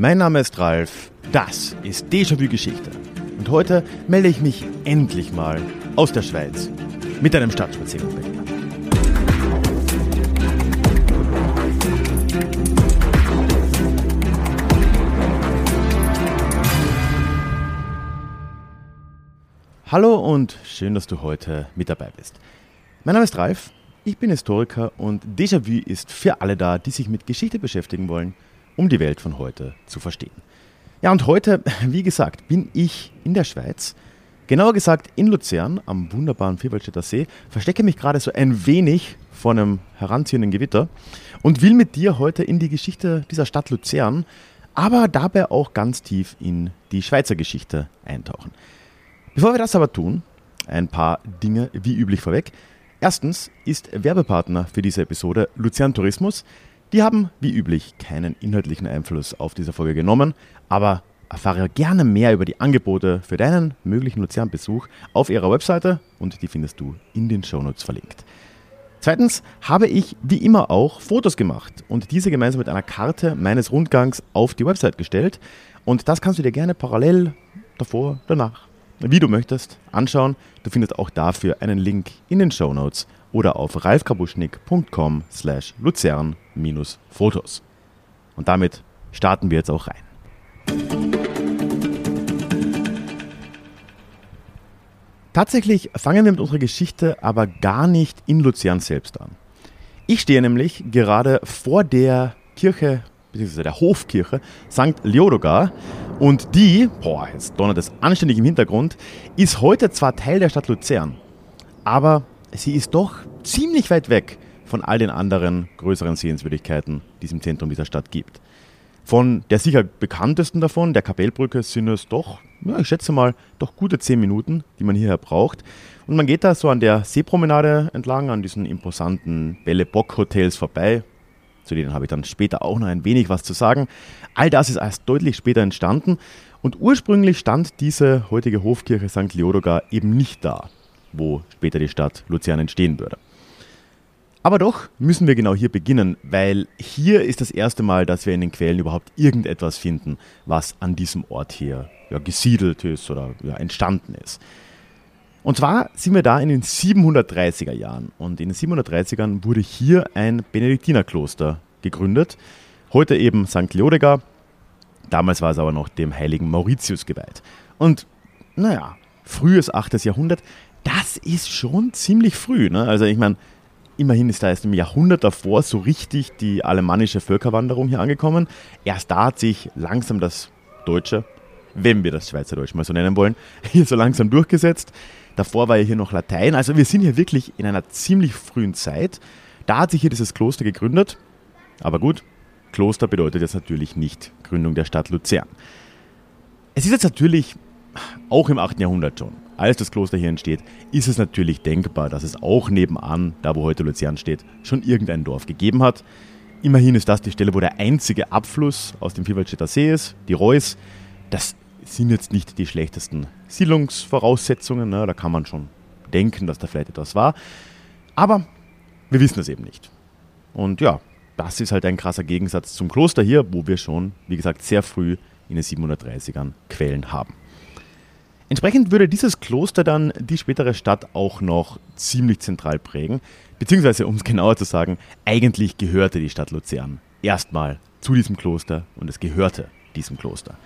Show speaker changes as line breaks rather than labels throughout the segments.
Mein Name ist Ralf, das ist Déjà-vu Geschichte. Und heute melde ich mich endlich mal aus der Schweiz mit einem Stadtspaziergang. Hallo und schön, dass du heute mit dabei bist. Mein Name ist Ralf, ich bin Historiker und Déjà-vu ist für alle da, die sich mit Geschichte beschäftigen wollen, um die Welt von heute zu verstehen. Ja, und heute, wie gesagt, bin ich in der Schweiz, genauer gesagt in Luzern am wunderbaren Vierwaldstätter See, verstecke mich gerade so ein wenig vor einem heranziehenden Gewitter und will mit dir heute in die Geschichte dieser Stadt Luzern, aber dabei auch ganz tief in die Schweizer Geschichte eintauchen. Bevor wir das aber tun, ein paar Dinge wie üblich vorweg. Erstens ist Werbepartner für diese Episode Luzern Tourismus. Die haben wie üblich keinen inhaltlichen Einfluss auf diese Folge genommen, aber erfahre gerne mehr über die Angebote für deinen möglichen Luzern-Besuch auf ihrer Webseite und die findest du in den Shownotes verlinkt. Zweitens habe ich wie immer auch Fotos gemacht und diese gemeinsam mit einer Karte meines Rundgangs auf die Website gestellt. Und das kannst du dir gerne parallel davor, danach wie du möchtest, anschauen. Du findest auch dafür einen Link in den Show Notes oder auf ralfkabuschnick.com slash luzern-fotos. Und damit starten wir jetzt auch rein. Tatsächlich fangen wir mit unserer Geschichte aber gar nicht in Luzern selbst an. Ich stehe nämlich gerade vor der Kirche beziehungsweise der Hofkirche St. Leodogar. Und die, boah, jetzt donnert es anständig im Hintergrund, ist heute zwar Teil der Stadt Luzern, aber sie ist doch ziemlich weit weg von all den anderen größeren Sehenswürdigkeiten, die es im Zentrum dieser Stadt gibt. Von der sicher bekanntesten davon, der Kapellbrücke, sind es doch, ja, ich schätze mal, doch gute zehn Minuten, die man hierher braucht. Und man geht da so an der Seepromenade entlang, an diesen imposanten Belle Bock Hotels vorbei, zu denen habe ich dann später auch noch ein wenig was zu sagen. All das ist erst deutlich später entstanden und ursprünglich stand diese heutige Hofkirche St. Leodogar eben nicht da, wo später die Stadt Luzern entstehen würde. Aber doch müssen wir genau hier beginnen, weil hier ist das erste Mal, dass wir in den Quellen überhaupt irgendetwas finden, was an diesem Ort hier ja, gesiedelt ist oder ja, entstanden ist. Und zwar sind wir da in den 730er Jahren. Und in den 730ern wurde hier ein Benediktinerkloster gegründet. Heute eben St. Leodegar. Damals war es aber noch dem heiligen Mauritius geweiht. Und naja, frühes 8. Jahrhundert, das ist schon ziemlich früh. Ne? Also ich meine, immerhin ist da erst im Jahrhundert davor so richtig die alemannische Völkerwanderung hier angekommen. Erst da hat sich langsam das Deutsche, wenn wir das Schweizerdeutsch mal so nennen wollen, hier so langsam durchgesetzt. Davor war ja hier noch Latein. Also wir sind hier wirklich in einer ziemlich frühen Zeit. Da hat sich hier dieses Kloster gegründet. Aber gut, Kloster bedeutet jetzt natürlich nicht Gründung der Stadt Luzern. Es ist jetzt natürlich auch im 8. Jahrhundert schon, als das Kloster hier entsteht, ist es natürlich denkbar, dass es auch nebenan, da wo heute Luzern steht, schon irgendein Dorf gegeben hat. Immerhin ist das die Stelle, wo der einzige Abfluss aus dem Vierwaldstätter See ist, die Reuss. Das sind jetzt nicht die schlechtesten Siedlungsvoraussetzungen. Ne? Da kann man schon denken, dass da vielleicht etwas war. Aber wir wissen es eben nicht. Und ja, das ist halt ein krasser Gegensatz zum Kloster hier, wo wir schon, wie gesagt, sehr früh in den 730ern Quellen haben. Entsprechend würde dieses Kloster dann die spätere Stadt auch noch ziemlich zentral prägen, beziehungsweise um es genauer zu sagen, eigentlich gehörte die Stadt Luzern erstmal zu diesem Kloster und es gehörte diesem Kloster.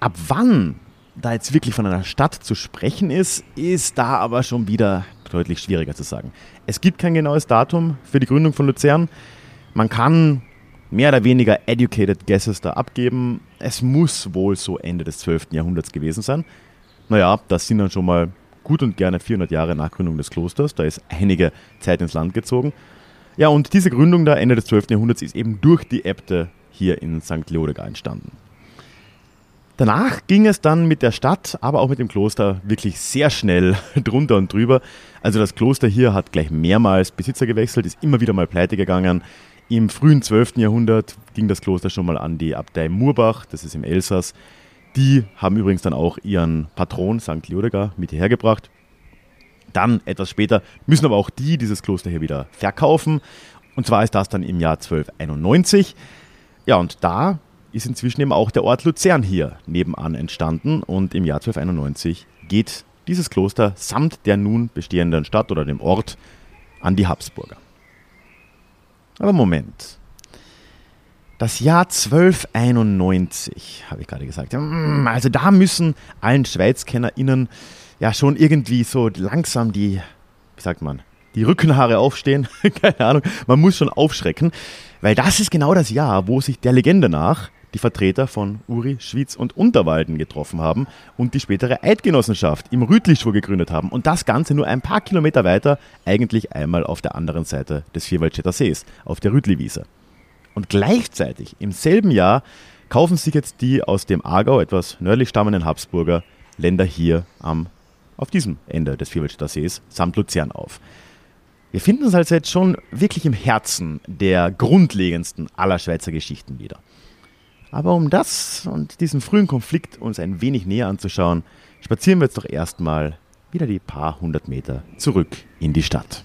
Ab wann da jetzt wirklich von einer Stadt zu sprechen ist, ist da aber schon wieder deutlich schwieriger zu sagen. Es gibt kein genaues Datum für die Gründung von Luzern. Man kann mehr oder weniger educated guesses da abgeben. Es muss wohl so Ende des 12. Jahrhunderts gewesen sein. Naja, das sind dann schon mal gut und gerne 400 Jahre nach Gründung des Klosters. Da ist einige Zeit ins Land gezogen. Ja, und diese Gründung da Ende des 12. Jahrhunderts ist eben durch die Äbte hier in St. Leodegar entstanden. Danach ging es dann mit der Stadt, aber auch mit dem Kloster wirklich sehr schnell drunter und drüber. Also das Kloster hier hat gleich mehrmals Besitzer gewechselt, ist immer wieder mal pleite gegangen. Im frühen 12. Jahrhundert ging das Kloster schon mal an die Abtei Murbach, das ist im Elsass. Die haben übrigens dann auch ihren Patron St. Leodegar mit hierher gebracht. Dann, etwas später, müssen aber auch die dieses Kloster hier wieder verkaufen. Und zwar ist das dann im Jahr 1291. Ja, und da ist inzwischen eben auch der Ort Luzern hier nebenan entstanden und im Jahr 1291 geht dieses Kloster samt der nun bestehenden Stadt oder dem Ort an die Habsburger. Aber Moment. Das Jahr 1291, habe ich gerade gesagt. Hm, also da müssen allen SchweizkennerInnen ja schon irgendwie so langsam die, wie sagt man, die Rückenhaare aufstehen. Keine Ahnung, man muss schon aufschrecken, weil das ist genau das Jahr, wo sich der Legende nach die Vertreter von Uri, Schwyz und Unterwalden getroffen haben und die spätere Eidgenossenschaft im Rütlischwur gegründet haben. Und das Ganze nur ein paar Kilometer weiter, eigentlich einmal auf der anderen Seite des Vierwaldstätter Sees, auf der Rütliwiese. Und gleichzeitig im selben Jahr kaufen sich jetzt die aus dem Aargau etwas nördlich stammenden Habsburger Länder hier am, auf diesem Ende des Vierwaldstätter Sees samt Luzern auf. Wir finden uns also jetzt schon wirklich im Herzen der grundlegendsten aller Schweizer Geschichten wieder. Aber um das und diesen frühen Konflikt uns ein wenig näher anzuschauen, spazieren wir jetzt doch erstmal wieder die paar hundert Meter zurück in die Stadt.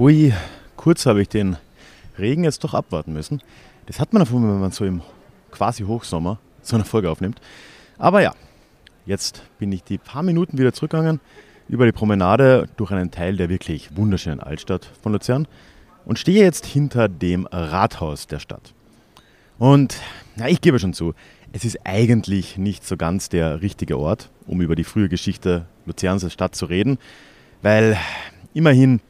Ui, kurz habe ich den Regen jetzt doch abwarten müssen. Das hat man davon, wenn man so im quasi Hochsommer so eine Folge aufnimmt. Aber ja, jetzt bin ich die paar Minuten wieder zurückgegangen über die Promenade durch einen Teil der wirklich wunderschönen Altstadt von Luzern und stehe jetzt hinter dem Rathaus der Stadt. Und ja, ich gebe schon zu, es ist eigentlich nicht so ganz der richtige Ort, um über die frühe Geschichte Luzerns als Stadt zu reden, weil immerhin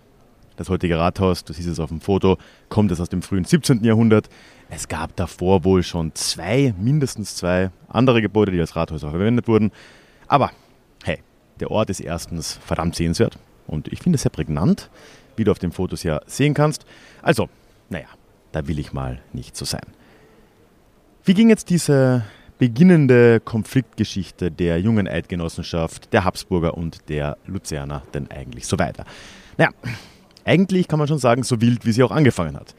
das heutige Rathaus, du siehst es auf dem Foto, kommt es aus dem frühen 17. Jahrhundert. Es gab davor wohl schon zwei, mindestens zwei andere Gebäude, die als Rathaus auch verwendet wurden. Aber hey, der Ort ist erstens verdammt sehenswert und ich finde es sehr prägnant, wie du auf den Fotos ja sehen kannst. Also, naja, da will ich mal nicht so sein. Wie ging jetzt diese beginnende Konfliktgeschichte der jungen Eidgenossenschaft, der Habsburger und der Luzerner denn eigentlich so weiter? Naja, eigentlich kann man schon sagen, so wild, wie sie auch angefangen hat.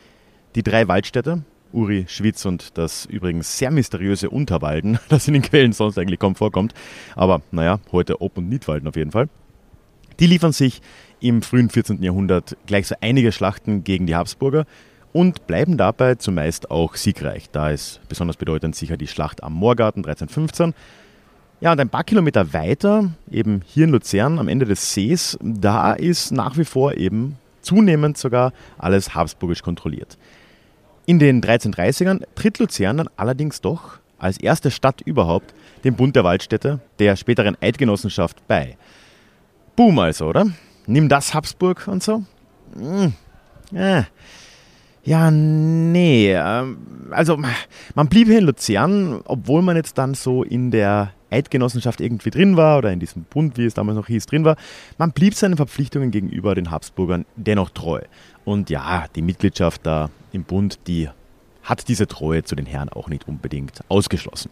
Die drei Waldstädte, Uri, Schwitz und das übrigens sehr mysteriöse Unterwalden, das in den Quellen sonst eigentlich kaum vorkommt, aber naja, heute Ob- und Niedwalden auf jeden Fall, die liefern sich im frühen 14. Jahrhundert gleich so einige Schlachten gegen die Habsburger und bleiben dabei zumeist auch siegreich. Da ist besonders bedeutend sicher die Schlacht am Moorgarten 1315. Ja, und ein paar Kilometer weiter, eben hier in Luzern am Ende des Sees, da ist nach wie vor eben zunehmend sogar alles habsburgisch kontrolliert. In den 1330ern tritt Luzern dann allerdings doch als erste Stadt überhaupt dem Bund der Waldstädte, der späteren Eidgenossenschaft, bei. Boom also, oder? Nimm das Habsburg und so? Hm. Äh. Ja, nee. Ähm, also, man blieb hier in Luzern, obwohl man jetzt dann so in der Eidgenossenschaft irgendwie drin war oder in diesem Bund, wie es damals noch hieß, drin war. Man blieb seinen Verpflichtungen gegenüber den Habsburgern dennoch treu. Und ja, die Mitgliedschaft da im Bund, die hat diese Treue zu den Herren auch nicht unbedingt ausgeschlossen.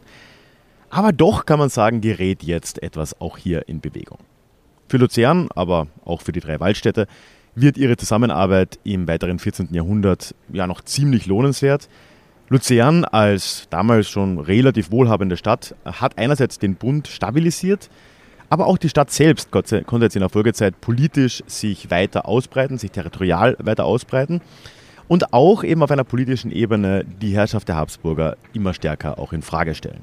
Aber doch kann man sagen, gerät jetzt etwas auch hier in Bewegung. Für Luzern, aber auch für die drei Waldstädte, wird ihre Zusammenarbeit im weiteren 14. Jahrhundert ja noch ziemlich lohnenswert. Luzern als damals schon relativ wohlhabende Stadt hat einerseits den Bund stabilisiert, aber auch die Stadt selbst konnte jetzt in der Folgezeit politisch sich weiter ausbreiten, sich territorial weiter ausbreiten und auch eben auf einer politischen Ebene die Herrschaft der Habsburger immer stärker auch in Frage stellen.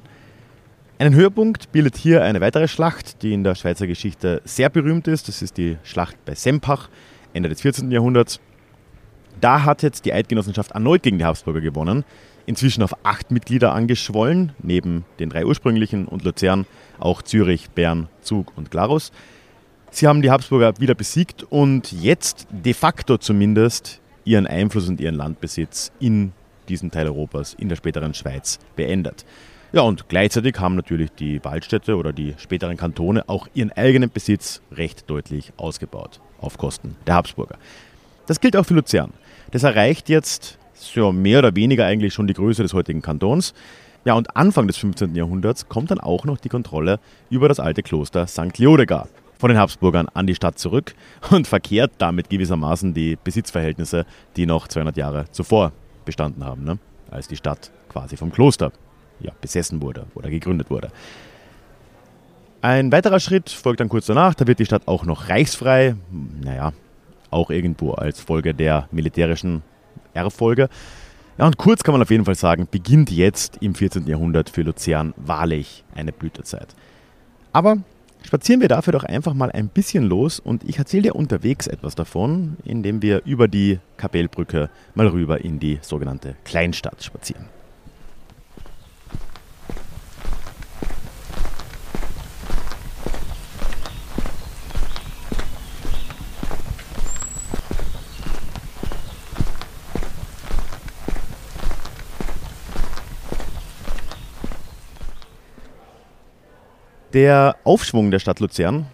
Einen Höhepunkt bildet hier eine weitere Schlacht, die in der Schweizer Geschichte sehr berühmt ist. Das ist die Schlacht bei Sempach, Ende des 14. Jahrhunderts. Da hat jetzt die Eidgenossenschaft erneut gegen die Habsburger gewonnen inzwischen auf acht Mitglieder angeschwollen, neben den drei ursprünglichen und Luzern auch Zürich, Bern, Zug und Glarus. Sie haben die Habsburger wieder besiegt und jetzt de facto zumindest ihren Einfluss und ihren Landbesitz in diesem Teil Europas, in der späteren Schweiz, beendet. Ja, und gleichzeitig haben natürlich die Waldstädte oder die späteren Kantone auch ihren eigenen Besitz recht deutlich ausgebaut, auf Kosten der Habsburger. Das gilt auch für Luzern. Das erreicht jetzt so mehr oder weniger eigentlich schon die Größe des heutigen Kantons. Ja, und Anfang des 15. Jahrhunderts kommt dann auch noch die Kontrolle über das alte Kloster St. Leodegar von den Habsburgern an die Stadt zurück und verkehrt damit gewissermaßen die Besitzverhältnisse, die noch 200 Jahre zuvor bestanden haben, ne? als die Stadt quasi vom Kloster ja, besessen wurde oder gegründet wurde. Ein weiterer Schritt folgt dann kurz danach, da wird die Stadt auch noch reichsfrei, naja, auch irgendwo als Folge der militärischen Erfolge. Ja, und kurz kann man auf jeden Fall sagen, beginnt jetzt im 14. Jahrhundert für Luzern wahrlich eine Blütezeit. Aber spazieren wir dafür doch einfach mal ein bisschen los und ich erzähle dir unterwegs etwas davon, indem wir über die Kapellbrücke mal rüber in die sogenannte Kleinstadt spazieren. Der Aufschwung der Stadt Luzern,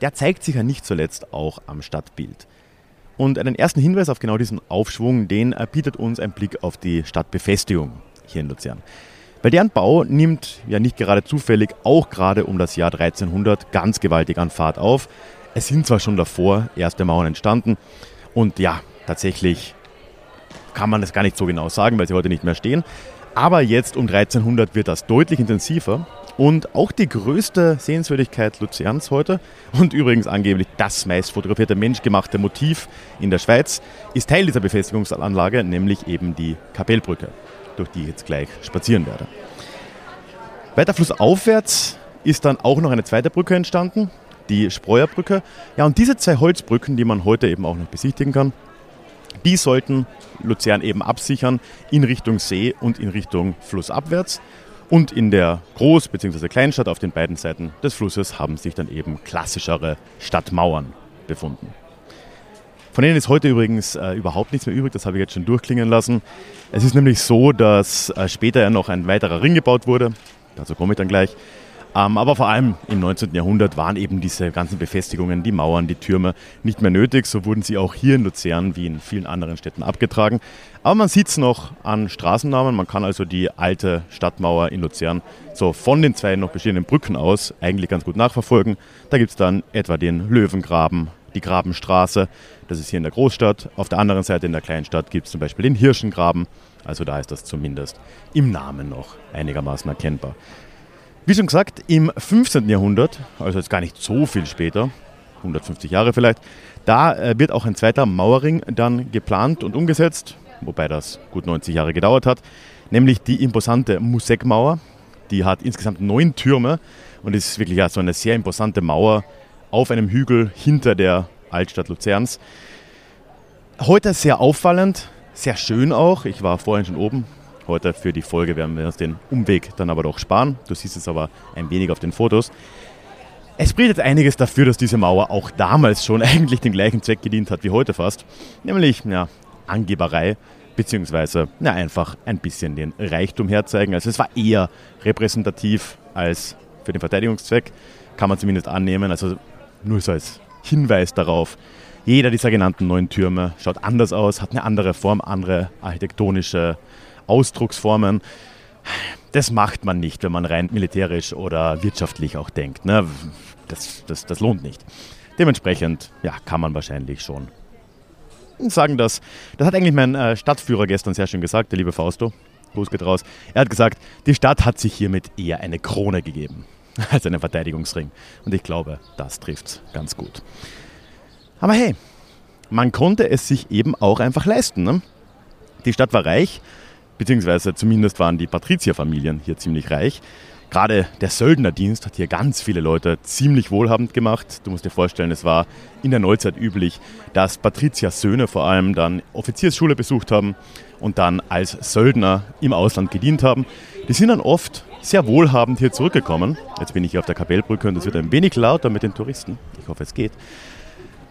der zeigt sich ja nicht zuletzt auch am Stadtbild. Und einen ersten Hinweis auf genau diesen Aufschwung, den bietet uns ein Blick auf die Stadtbefestigung hier in Luzern. Weil deren Bau nimmt ja nicht gerade zufällig auch gerade um das Jahr 1300 ganz gewaltig an Fahrt auf. Es sind zwar schon davor erste Mauern entstanden und ja, tatsächlich kann man das gar nicht so genau sagen, weil sie heute nicht mehr stehen. Aber jetzt um 1300 wird das deutlich intensiver und auch die größte Sehenswürdigkeit Luzerns heute und übrigens angeblich das meist fotografierte menschgemachte Motiv in der Schweiz ist Teil dieser Befestigungsanlage, nämlich eben die Kapellbrücke, durch die ich jetzt gleich spazieren werde. Weiter flussaufwärts ist dann auch noch eine zweite Brücke entstanden, die Spreuerbrücke. Ja, und diese zwei Holzbrücken, die man heute eben auch noch besichtigen kann, die sollten Luzern eben absichern in Richtung See und in Richtung Flussabwärts. Und in der Groß- bzw. Kleinstadt auf den beiden Seiten des Flusses haben sich dann eben klassischere Stadtmauern befunden. Von denen ist heute übrigens äh, überhaupt nichts mehr übrig, das habe ich jetzt schon durchklingen lassen. Es ist nämlich so, dass äh, später ja noch ein weiterer Ring gebaut wurde, dazu komme ich dann gleich. Ähm, aber vor allem im 19. Jahrhundert waren eben diese ganzen Befestigungen, die Mauern, die Türme nicht mehr nötig. So wurden sie auch hier in Luzern wie in vielen anderen Städten abgetragen. Aber man sieht es noch an Straßennamen. Man kann also die alte Stadtmauer in Luzern so von den zwei noch bestehenden Brücken aus eigentlich ganz gut nachverfolgen. Da gibt es dann etwa den Löwengraben, die Grabenstraße. Das ist hier in der Großstadt. Auf der anderen Seite in der Kleinstadt gibt es zum Beispiel den Hirschengraben. Also da ist das zumindest im Namen noch einigermaßen erkennbar. Wie schon gesagt, im 15. Jahrhundert, also jetzt gar nicht so viel später, 150 Jahre vielleicht, da äh, wird auch ein zweiter Mauerring dann geplant und umgesetzt, wobei das gut 90 Jahre gedauert hat, nämlich die imposante Musekmauer. Die hat insgesamt neun Türme und ist wirklich so eine sehr imposante Mauer auf einem Hügel hinter der Altstadt Luzerns. Heute sehr auffallend, sehr schön auch. Ich war vorhin schon oben, Heute für die Folge werden wir uns den Umweg dann aber doch sparen. Du siehst es aber ein wenig auf den Fotos. Es spricht einiges dafür, dass diese Mauer auch damals schon eigentlich den gleichen Zweck gedient hat wie heute fast, nämlich ja, Angeberei beziehungsweise ja, einfach ein bisschen den Reichtum herzeigen. Also es war eher repräsentativ als für den Verteidigungszweck, kann man zumindest annehmen. Also nur so als Hinweis darauf, jeder dieser genannten neuen Türme schaut anders aus, hat eine andere Form, andere architektonische Ausdrucksformen. Das macht man nicht, wenn man rein militärisch oder wirtschaftlich auch denkt. Ne? Das, das, das lohnt nicht. Dementsprechend ja, kann man wahrscheinlich schon sagen, dass das hat eigentlich mein äh, Stadtführer gestern sehr schön gesagt, der liebe Fausto. Gruß geht raus. Er hat gesagt, die Stadt hat sich hiermit eher eine Krone gegeben als einen Verteidigungsring. Und ich glaube, das trifft ganz gut. Aber hey, man konnte es sich eben auch einfach leisten. Ne? Die Stadt war reich, beziehungsweise zumindest waren die Patrizierfamilien hier ziemlich reich. Gerade der Söldnerdienst hat hier ganz viele Leute ziemlich wohlhabend gemacht. Du musst dir vorstellen, es war in der Neuzeit üblich, dass Patriziers Söhne vor allem dann Offiziersschule besucht haben und dann als Söldner im Ausland gedient haben. Die sind dann oft sehr wohlhabend hier zurückgekommen. Jetzt bin ich hier auf der Kapellbrücke und es wird ein wenig lauter mit den Touristen. Ich hoffe, es geht.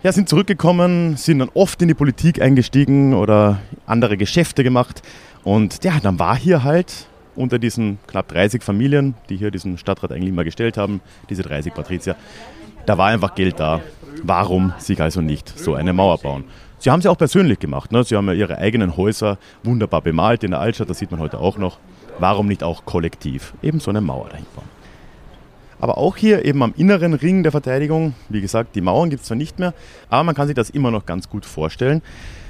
Ja, sind zurückgekommen, sind dann oft in die Politik eingestiegen oder andere Geschäfte gemacht. Und ja, dann war hier halt unter diesen knapp 30 Familien, die hier diesen Stadtrat eigentlich immer gestellt haben, diese 30 Patrizier, da war einfach Geld da. Warum sich also nicht so eine Mauer bauen? Sie haben sie auch persönlich gemacht. Ne? Sie haben ja ihre eigenen Häuser wunderbar bemalt in der Altstadt, das sieht man heute auch noch. Warum nicht auch kollektiv eben so eine Mauer dahin bauen? Aber auch hier eben am inneren Ring der Verteidigung, wie gesagt, die Mauern gibt es zwar nicht mehr, aber man kann sich das immer noch ganz gut vorstellen.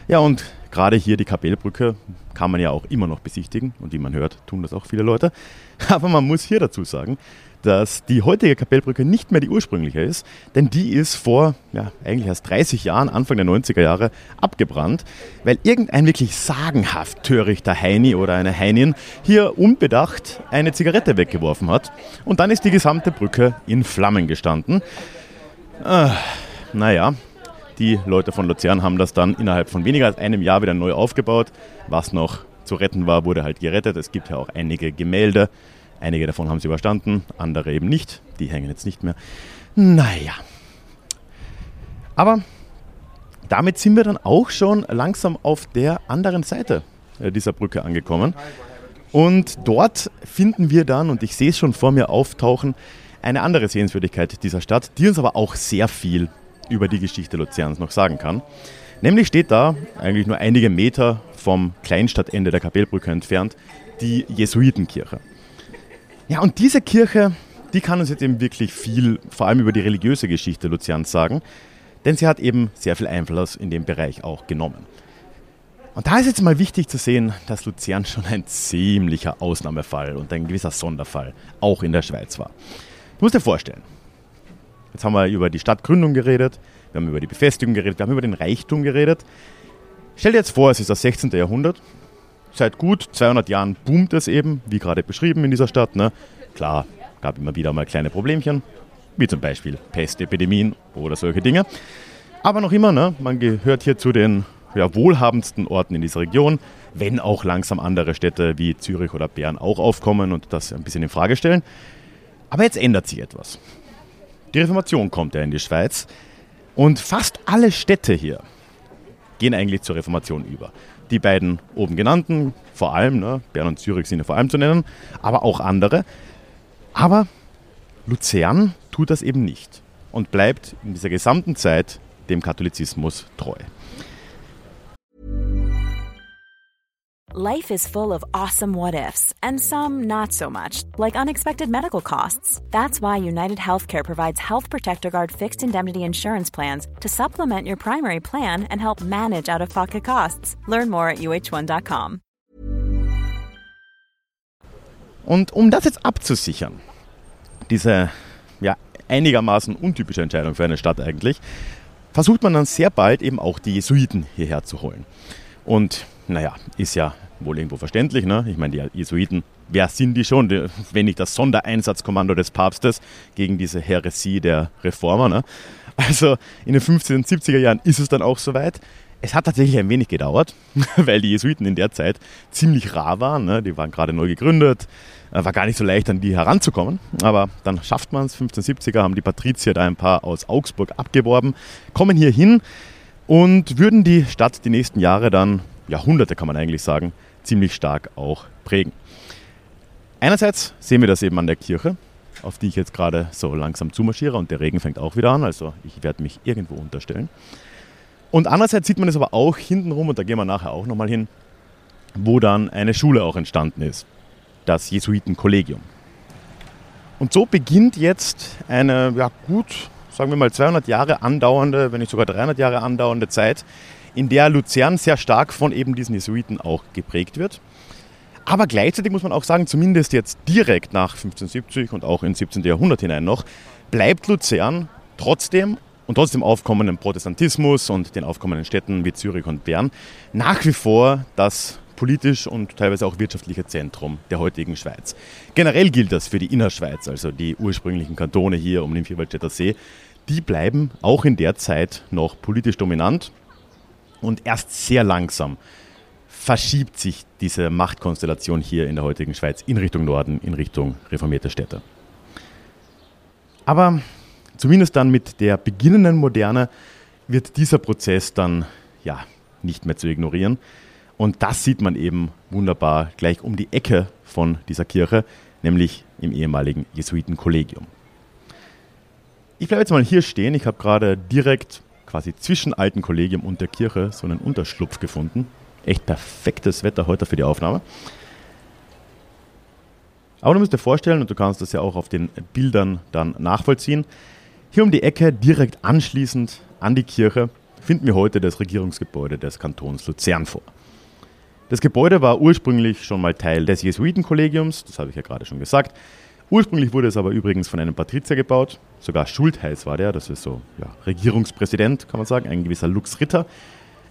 Ja, und gerade hier die Kapellbrücke kann man ja auch immer noch besichtigen und wie man hört, tun das auch viele Leute. Aber man muss hier dazu sagen, dass die heutige Kapellbrücke nicht mehr die ursprüngliche ist, denn die ist vor ja, eigentlich erst 30 Jahren, Anfang der 90er Jahre, abgebrannt, weil irgendein wirklich sagenhaft törichter Heini oder eine Heinin hier unbedacht eine Zigarette weggeworfen hat und dann ist die gesamte Brücke in Flammen gestanden. Äh, naja, die Leute von Luzern haben das dann innerhalb von weniger als einem Jahr wieder neu aufgebaut. Was noch zu retten war, wurde halt gerettet. Es gibt ja auch einige Gemälde Einige davon haben sie überstanden, andere eben nicht. Die hängen jetzt nicht mehr. Naja. Aber damit sind wir dann auch schon langsam auf der anderen Seite äh, dieser Brücke angekommen. Und dort finden wir dann, und ich sehe es schon vor mir auftauchen, eine andere Sehenswürdigkeit dieser Stadt, die uns aber auch sehr viel über die Geschichte Luzerns noch sagen kann. Nämlich steht da, eigentlich nur einige Meter vom Kleinstadtende der Kapellbrücke entfernt, die Jesuitenkirche. Ja, und diese Kirche, die kann uns jetzt eben wirklich viel, vor allem über die religiöse Geschichte Luzerns sagen, denn sie hat eben sehr viel Einfluss in dem Bereich auch genommen. Und da ist jetzt mal wichtig zu sehen, dass Luzern schon ein ziemlicher Ausnahmefall und ein gewisser Sonderfall auch in der Schweiz war. Du musst dir vorstellen, jetzt haben wir über die Stadtgründung geredet, wir haben über die Befestigung geredet, wir haben über den Reichtum geredet. Stell dir jetzt vor, es ist das 16. Jahrhundert seit gut 200 Jahren boomt es eben, wie gerade beschrieben in dieser Stadt. Ne? Klar, gab immer wieder mal kleine Problemchen, wie zum Beispiel Pestepidemien oder solche Dinge. Aber noch immer, ne? man gehört hier zu den ja, wohlhabendsten Orten in dieser Region, wenn auch langsam andere Städte wie Zürich oder Bern auch aufkommen und das ein bisschen in Frage stellen. Aber jetzt ändert sich etwas. Die Reformation kommt ja in die Schweiz und fast alle Städte hier gehen eigentlich zur Reformation über. Die beiden oben genannten, vor allem, ne, Bern und Zürich sind ja vor allem zu nennen, aber auch andere. Aber Luzern tut das eben nicht und bleibt in dieser gesamten Zeit dem Katholizismus treu.
Life is full of awesome what ifs and some not so much, like unexpected medical costs. That's why United Healthcare provides Health Protector Guard fixed indemnity insurance plans to supplement your primary plan and help manage out of pocket costs. Learn more at uh1.com.
Und um das jetzt abzusichern, diese ja, einigermaßen untypische Entscheidung für eine Stadt eigentlich, versucht man dann sehr bald eben auch die Jesuiten hierher zu holen. Und naja, ist ja wohl irgendwo verständlich. Ne? Ich meine, die Jesuiten, wer sind die schon, wenn nicht das Sondereinsatzkommando des Papstes gegen diese Häresie der Reformer? Ne? Also in den 15 und 70er Jahren ist es dann auch soweit. Es hat tatsächlich ein wenig gedauert, weil die Jesuiten in der Zeit ziemlich rar waren. Ne? Die waren gerade neu gegründet, äh, war gar nicht so leicht, an die heranzukommen. Aber dann schafft man es. 1570er haben die Patrizier da ein paar aus Augsburg abgeworben, kommen hier hin und würden die Stadt die nächsten Jahre dann, Jahrhunderte kann man eigentlich sagen, ziemlich stark auch prägen. Einerseits sehen wir das eben an der Kirche, auf die ich jetzt gerade so langsam zumarschiere und der Regen fängt auch wieder an, also ich werde mich irgendwo unterstellen. Und andererseits sieht man es aber auch hintenrum, und da gehen wir nachher auch nochmal hin, wo dann eine Schule auch entstanden ist, das Jesuitenkollegium. Und so beginnt jetzt eine ja, gut, sagen wir mal 200 Jahre andauernde, wenn nicht sogar 300 Jahre andauernde Zeit, in der Luzern sehr stark von eben diesen Jesuiten auch geprägt wird. Aber gleichzeitig muss man auch sagen, zumindest jetzt direkt nach 1570 und auch ins 17. Jahrhundert hinein noch, bleibt Luzern trotzdem und trotz dem aufkommenden Protestantismus und den aufkommenden Städten wie Zürich und Bern nach wie vor das politisch und teilweise auch wirtschaftliche Zentrum der heutigen Schweiz. Generell gilt das für die Innerschweiz, also die ursprünglichen Kantone hier um den Vierwaldstätter See. Die bleiben auch in der Zeit noch politisch dominant und erst sehr langsam verschiebt sich diese Machtkonstellation hier in der heutigen Schweiz in Richtung Norden, in Richtung reformierte Städte. Aber zumindest dann mit der beginnenden Moderne wird dieser Prozess dann ja nicht mehr zu ignorieren. Und das sieht man eben wunderbar gleich um die Ecke von dieser Kirche, nämlich im ehemaligen Jesuitenkollegium. Ich bleibe jetzt mal hier stehen. Ich habe gerade direkt quasi zwischen alten Kollegium und der Kirche so einen Unterschlupf gefunden. Echt perfektes Wetter heute für die Aufnahme. Aber du musst dir vorstellen, und du kannst das ja auch auf den Bildern dann nachvollziehen, hier um die Ecke, direkt anschließend an die Kirche, finden wir heute das Regierungsgebäude des Kantons Luzern vor. Das Gebäude war ursprünglich schon mal Teil des Jesuitenkollegiums, das habe ich ja gerade schon gesagt. Ursprünglich wurde es aber übrigens von einem Patrizier gebaut, sogar Schultheiß war der, das ist so ja, Regierungspräsident, kann man sagen, ein gewisser Lux Ritter.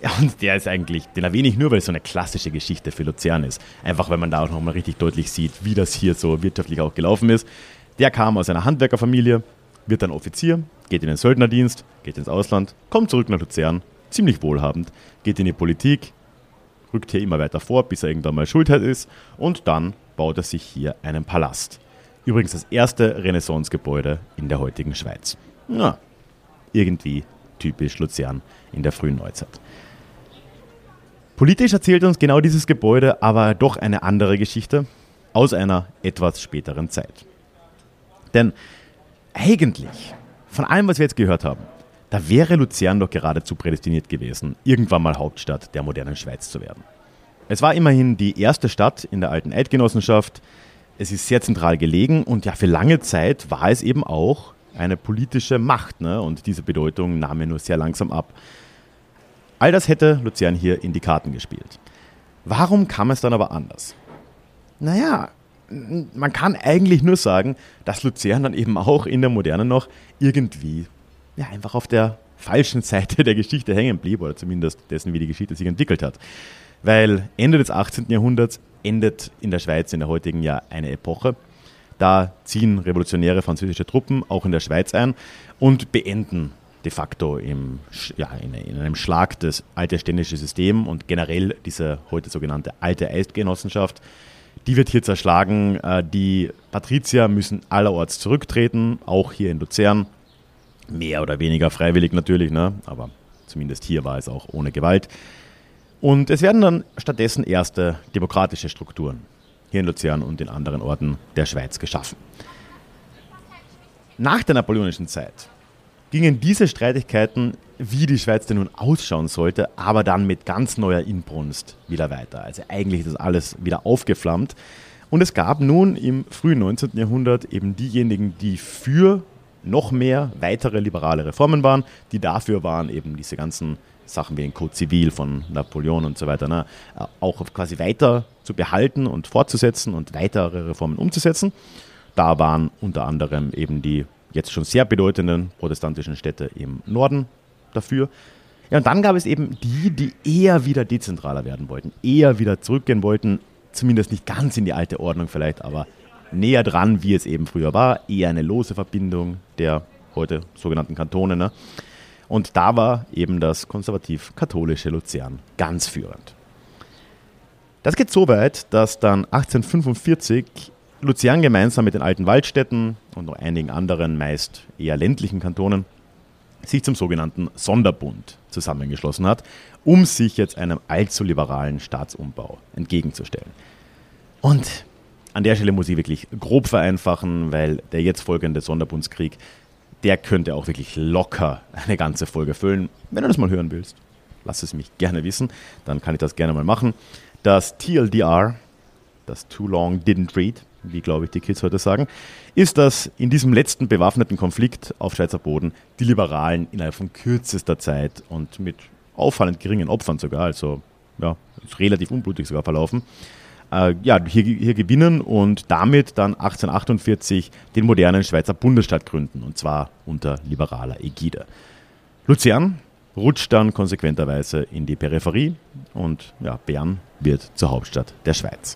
Ja, und der ist eigentlich, den erwähne ich nur, weil es so eine klassische Geschichte für Luzern ist. Einfach, weil man da auch nochmal richtig deutlich sieht, wie das hier so wirtschaftlich auch gelaufen ist. Der kam aus einer Handwerkerfamilie, wird dann Offizier, geht in den Söldnerdienst, geht ins Ausland, kommt zurück nach Luzern, ziemlich wohlhabend, geht in die Politik, rückt hier immer weiter vor, bis er irgendwann mal Schultheiß ist und dann baut er sich hier einen Palast. Übrigens das erste Renaissance-Gebäude in der heutigen Schweiz. Ja, irgendwie typisch Luzern in der frühen Neuzeit. Politisch erzählt uns genau dieses Gebäude aber doch eine andere Geschichte aus einer etwas späteren Zeit. Denn eigentlich, von allem, was wir jetzt gehört haben, da wäre Luzern doch geradezu prädestiniert gewesen, irgendwann mal Hauptstadt der modernen Schweiz zu werden. Es war immerhin die erste Stadt in der alten Eidgenossenschaft. Es ist sehr zentral gelegen und ja, für lange Zeit war es eben auch eine politische Macht. Ne? Und diese Bedeutung nahm ja nur sehr langsam ab. All das hätte Luzern hier in die Karten gespielt. Warum kam es dann aber anders? Naja, man kann eigentlich nur sagen, dass Luzern dann eben auch in der Moderne noch irgendwie ja, einfach auf der falschen Seite der Geschichte hängen blieb, oder zumindest dessen, wie die Geschichte sich entwickelt hat. Weil Ende des 18. Jahrhunderts endet in der Schweiz in der heutigen Jahr eine Epoche. Da ziehen revolutionäre französische Truppen auch in der Schweiz ein und beenden de facto im, ja, in, in, einem Schlag das alte ständische System und generell diese heute sogenannte alte Eidgenossenschaft. Die wird hier zerschlagen. Äh, die Patrizier müssen allerorts zurücktreten, auch hier in Luzern. Mehr oder weniger freiwillig natürlich, ne? aber zumindest hier war es auch ohne Gewalt. Und es werden dann stattdessen erste demokratische Strukturen hier in Luzern und in anderen Orten der Schweiz geschaffen. Nach der napoleonischen Zeit gingen diese Streitigkeiten, wie die Schweiz denn nun ausschauen sollte, aber dann mit ganz neuer Inbrunst wieder weiter. Also eigentlich ist das alles wieder aufgeflammt. Und es gab nun im frühen 19. Jahrhundert eben diejenigen, die für noch mehr weitere liberale Reformen waren, die dafür waren, eben diese ganzen Sachen wie den Code Zivil von Napoleon und so weiter, ne, auch quasi weiter zu behalten und fortzusetzen und weitere Reformen umzusetzen. Da waren unter anderem eben die jetzt schon sehr bedeutenden protestantischen Städte im Norden dafür. Ja, und dann gab es eben die, die eher wieder dezentraler werden wollten, eher wieder zurückgehen wollten, zumindest nicht ganz in die alte Ordnung vielleicht, aber näher dran, wie es eben früher war, eher eine lose Verbindung der heute sogenannten Kantone. Ne? Und da war eben das konservativ-katholische Luzern ganz führend. Das geht so weit, dass dann 1845 Luzern gemeinsam mit den alten Waldstädten und noch einigen anderen, meist eher ländlichen Kantonen, sich zum sogenannten Sonderbund zusammengeschlossen hat, um sich jetzt einem allzu liberalen Staatsumbau entgegenzustellen. Und an der Stelle muss ich wirklich grob vereinfachen, weil der jetzt folgende Sonderbundskrieg der könnte auch wirklich locker eine ganze Folge füllen. Wenn du das mal hören willst, lass es mich gerne wissen, dann kann ich das gerne mal machen. Das TLDR, das Too Long Didn't Read, wie glaube ich die Kids heute sagen, ist, dass in diesem letzten bewaffneten Konflikt auf Schweizer Boden die Liberalen innerhalb von kürzester Zeit und mit auffallend geringen Opfern sogar, also ja, relativ unblutig sogar verlaufen, äh, ja, hier, hier gewinnen und damit dann 1848 den modernen Schweizer Bundesstaat gründen, und zwar unter liberaler Ägide. Luzern rutscht dann konsequenterweise in die Peripherie und ja, Bern wird zur Hauptstadt der Schweiz.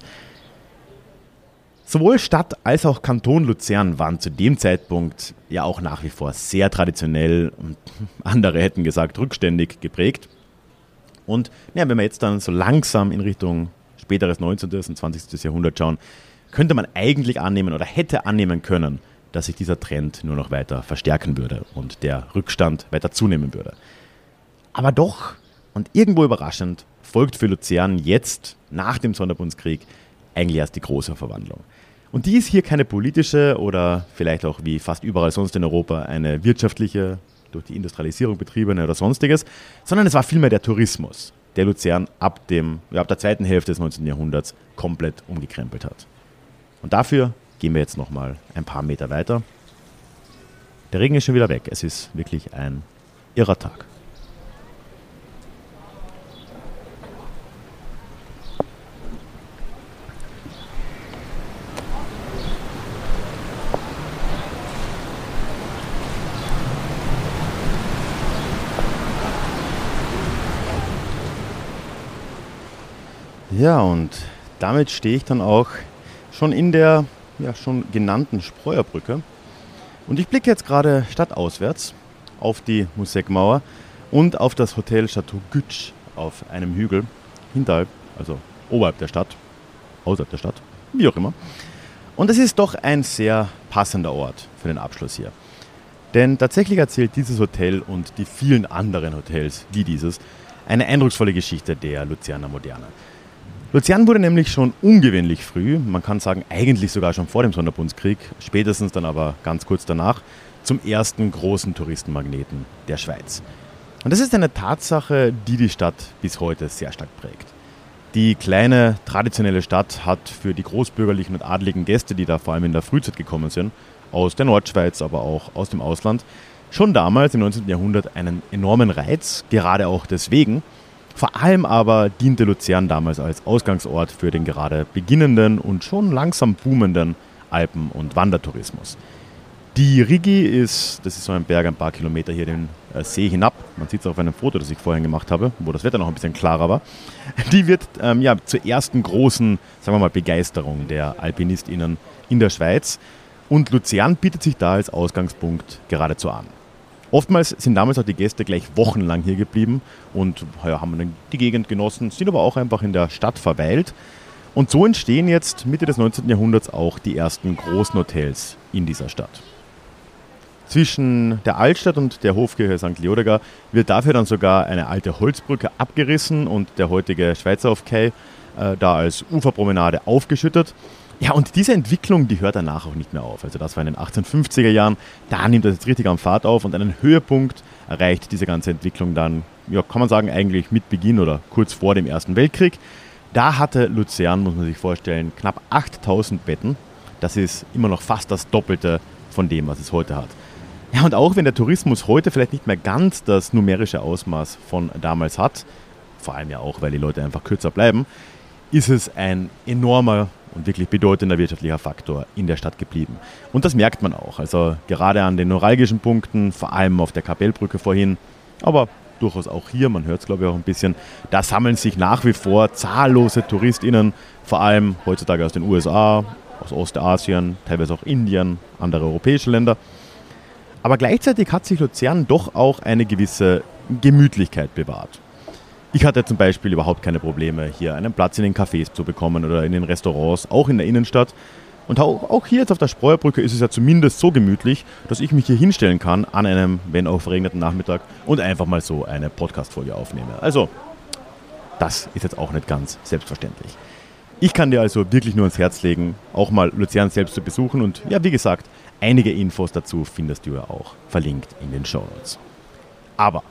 Sowohl Stadt als auch Kanton Luzern waren zu dem Zeitpunkt ja auch nach wie vor sehr traditionell und andere hätten gesagt rückständig geprägt. Und ja, wenn wir jetzt dann so langsam in Richtung späteres 19. und 20. Jahrhundert schauen, könnte man eigentlich annehmen oder hätte annehmen können, dass sich dieser Trend nur noch weiter verstärken würde und der Rückstand weiter zunehmen würde. Aber doch, und irgendwo überraschend, folgt für Luzern jetzt, nach dem Sonderbundskrieg, eigentlich erst die große Verwandlung. Und die ist hier keine politische oder vielleicht auch wie fast überall sonst in Europa eine wirtschaftliche, durch die Industrialisierung betriebene oder sonstiges, sondern es war vielmehr der Tourismus, der Luzern ab, dem, ja, ab der zweiten Hälfte des 19. Jahrhunderts komplett umgekrempelt hat. Und dafür gehen wir jetzt nochmal ein paar Meter weiter. Der Regen ist schon wieder weg. Es ist wirklich ein irrer Tag. Ja, und damit stehe ich dann auch schon in der ja, schon genannten Spreuerbrücke. Und ich blicke jetzt gerade stadtauswärts auf die Musekmauer und auf das Hotel Chateau Gütsch auf einem Hügel hinterhalb, also oberhalb der Stadt, außerhalb der Stadt, wie auch immer. Und es ist doch ein sehr passender Ort für den Abschluss hier. Denn tatsächlich erzählt dieses Hotel und die vielen anderen Hotels wie dieses eine eindrucksvolle Geschichte der Luzerner Moderne. Luzern wurde nämlich schon ungewöhnlich früh, man kann sagen eigentlich sogar schon vor dem Sonderbundskrieg, spätestens dann aber ganz kurz danach, zum ersten großen Touristenmagneten der Schweiz. Und das ist eine Tatsache, die die Stadt bis heute sehr stark prägt. Die kleine traditionelle Stadt hat für die großbürgerlichen und adligen Gäste, die da vor allem in der Frühzeit gekommen sind, aus der Nordschweiz, aber auch aus dem Ausland, schon damals im 19. Jahrhundert einen enormen Reiz, gerade auch deswegen, vor allem aber diente Luzern damals als Ausgangsort für den gerade beginnenden und schon langsam boomenden Alpen- und Wandertourismus. Die Rigi ist, das ist so ein Berg, ein paar Kilometer hier den äh, See hinab. Man sieht es auf einem Foto, das ich vorhin gemacht habe, wo das Wetter noch ein bisschen klarer war. Die wird ähm, ja, zur ersten großen, sagen wir mal, Begeisterung der AlpinistInnen in der Schweiz. Und Luzern bietet sich da als Ausgangspunkt geradezu an. Oftmals sind damals auch die Gäste gleich wochenlang hier geblieben und ja, haben dann die Gegend genossen, sind aber auch einfach in der Stadt verweilt. Und so entstehen jetzt Mitte des 19. Jahrhunderts auch die ersten großen Hotels in dieser Stadt. Zwischen der Altstadt und der Hofkirche St. Leodegar wird dafür dann sogar eine alte Holzbrücke abgerissen und der heutige Schweizer Hofkei äh, da als Uferpromenade aufgeschüttet. Ja, und diese Entwicklung, die hört danach auch nicht mehr auf. Also das war in den 1850er Jahren, da nimmt das jetzt richtig am Fahrt auf und einen Höhepunkt erreicht diese ganze Entwicklung dann, ja, kann man sagen, eigentlich mit Beginn oder kurz vor dem Ersten Weltkrieg. Da hatte Luzern, muss man sich vorstellen, knapp 8000 Betten. Das ist immer noch fast das Doppelte von dem, was es heute hat. Ja, und auch wenn der Tourismus heute vielleicht nicht mehr ganz das numerische Ausmaß von damals hat, vor allem ja auch, weil die Leute einfach kürzer bleiben, ist es ein enormer und wirklich bedeutender wirtschaftlicher Faktor in der Stadt geblieben. Und das merkt man auch. Also gerade an den neuralgischen Punkten, vor allem auf der Kapellbrücke vorhin, aber durchaus auch hier, man hört es glaube ich auch ein bisschen, da sammeln sich nach wie vor zahllose TouristInnen, vor allem heutzutage aus den USA, aus Ostasien, teilweise auch Indien, andere europäische Länder. Aber gleichzeitig hat sich Luzern doch auch eine gewisse Gemütlichkeit bewahrt. Ich hatte zum Beispiel überhaupt keine Probleme, hier einen Platz in den Cafés zu bekommen oder in den Restaurants, auch in der Innenstadt. Und auch, hier jetzt auf der Spreuerbrücke ist es ja zumindest so gemütlich, dass ich mich hier hinstellen kann an einem, wenn auch verregneten Nachmittag und einfach mal so eine Podcast-Folge aufnehme. Also, das ist jetzt auch nicht ganz selbstverständlich. Ich kann dir also wirklich nur ans Herz legen, auch mal Luzern selbst zu besuchen und ja, wie gesagt, einige Infos dazu findest du ja auch verlinkt in den Show Notes. Aber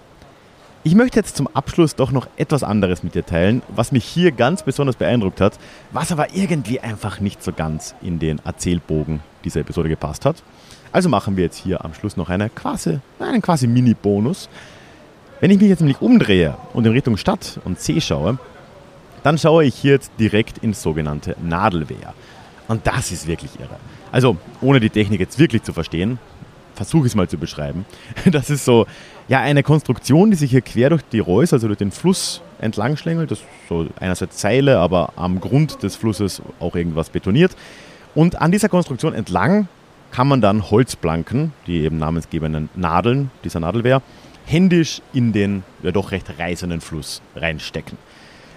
ich möchte jetzt zum Abschluss doch noch etwas anderes mit dir teilen, was mich hier ganz besonders beeindruckt hat, was aber irgendwie einfach nicht so ganz in den Erzählbogen dieser Episode gepasst hat. Also machen wir jetzt hier am Schluss noch eine quasi, einen quasi Mini-Bonus. Wenn ich mich jetzt nämlich umdrehe und in Richtung Stadt und See schaue, dann schaue ich hier jetzt direkt ins sogenannte Nadelwehr. Und das ist wirklich irre. Also, ohne die Technik jetzt wirklich zu verstehen, versuche ich es mal zu beschreiben. Das ist so ja, eine Konstruktion, die sich hier quer durch die Reuss, also durch den Fluss entlang schlängelt. Das ist so einerseits Seile, aber am Grund des Flusses auch irgendwas betoniert. Und an dieser Konstruktion entlang kann man dann Holzplanken, die eben namensgebenden Nadeln dieser Nadelwehr, händisch in den ja doch recht reißenden Fluss reinstecken.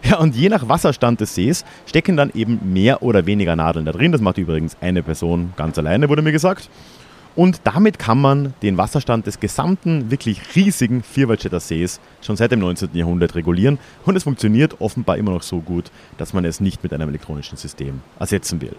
Ja, und je nach Wasserstand des Sees stecken dann eben mehr oder weniger Nadeln da drin. Das macht übrigens eine Person ganz alleine, wurde mir gesagt. Und damit kann man den Wasserstand des gesamten, wirklich riesigen Vierwaldstätter Sees schon seit dem 19. Jahrhundert regulieren. Und es funktioniert offenbar immer noch so gut, dass man es nicht mit einem elektronischen System ersetzen will.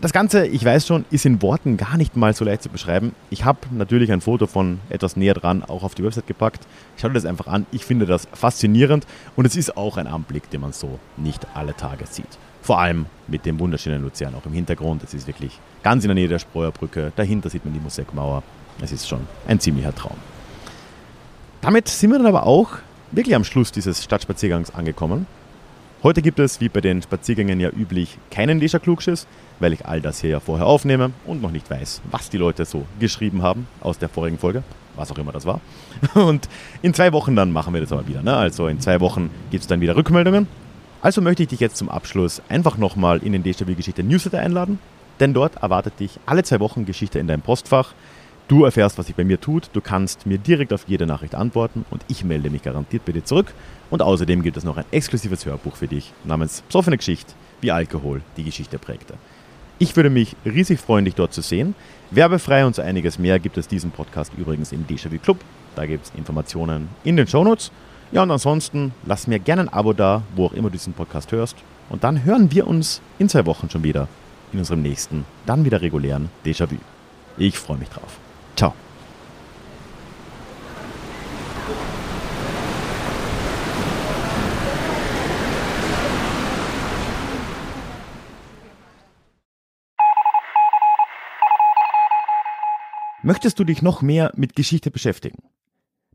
Das Ganze, ich weiß schon, ist in Worten gar nicht mal so leicht zu beschreiben. Ich habe natürlich ein Foto von etwas näher dran auch auf die Website gepackt. Schaut das einfach an. Ich finde das faszinierend und es ist auch ein Anblick, den man so nicht alle Tage sieht. Vor allem mit dem wunderschönen Luzern auch im Hintergrund. Es ist wirklich ganz in der Nähe der Spreuerbrücke. Dahinter sieht man die Musikmauer. Es ist schon ein ziemlicher Traum. Damit sind wir dann aber auch wirklich am Schluss dieses Stadtspaziergangs angekommen. Heute gibt es, wie bei den Spaziergängen ja üblich, keinen Leisure-Klugschiss, weil ich all das hier ja vorher aufnehme und noch nicht weiß, was die Leute so geschrieben haben aus der vorigen Folge, was auch immer das war. Und in zwei Wochen dann machen wir das aber wieder. Ne? Also in zwei Wochen gibt es dann wieder Rückmeldungen. Also möchte ich dich jetzt zum Abschluss einfach nochmal in den Déjà-vu-Geschichte Newsletter einladen, denn dort erwartet dich alle zwei Wochen Geschichte in deinem Postfach. Du erfährst, was sich bei mir tut, du kannst mir direkt auf jede Nachricht antworten und ich melde mich garantiert bei dir zurück. Und außerdem gibt es noch ein exklusives Hörbuch für dich namens Psoffene Geschichte, wie Alkohol die Geschichte prägte. Ich würde mich riesig freuen, dich dort zu sehen. Werbefrei und so einiges mehr gibt es diesen Podcast übrigens im Déjà-vu Club. Da gibt es Informationen in den Shownotes. Ja, und ansonsten lass mir gerne ein Abo da, wo auch immer du diesen Podcast hörst. Und dann hören wir uns in zwei Wochen schon wieder in unserem nächsten, dann wieder regulären Déjà-vu. Ich freue mich drauf. Ciao. Möchtest du dich noch mehr mit Geschichte beschäftigen?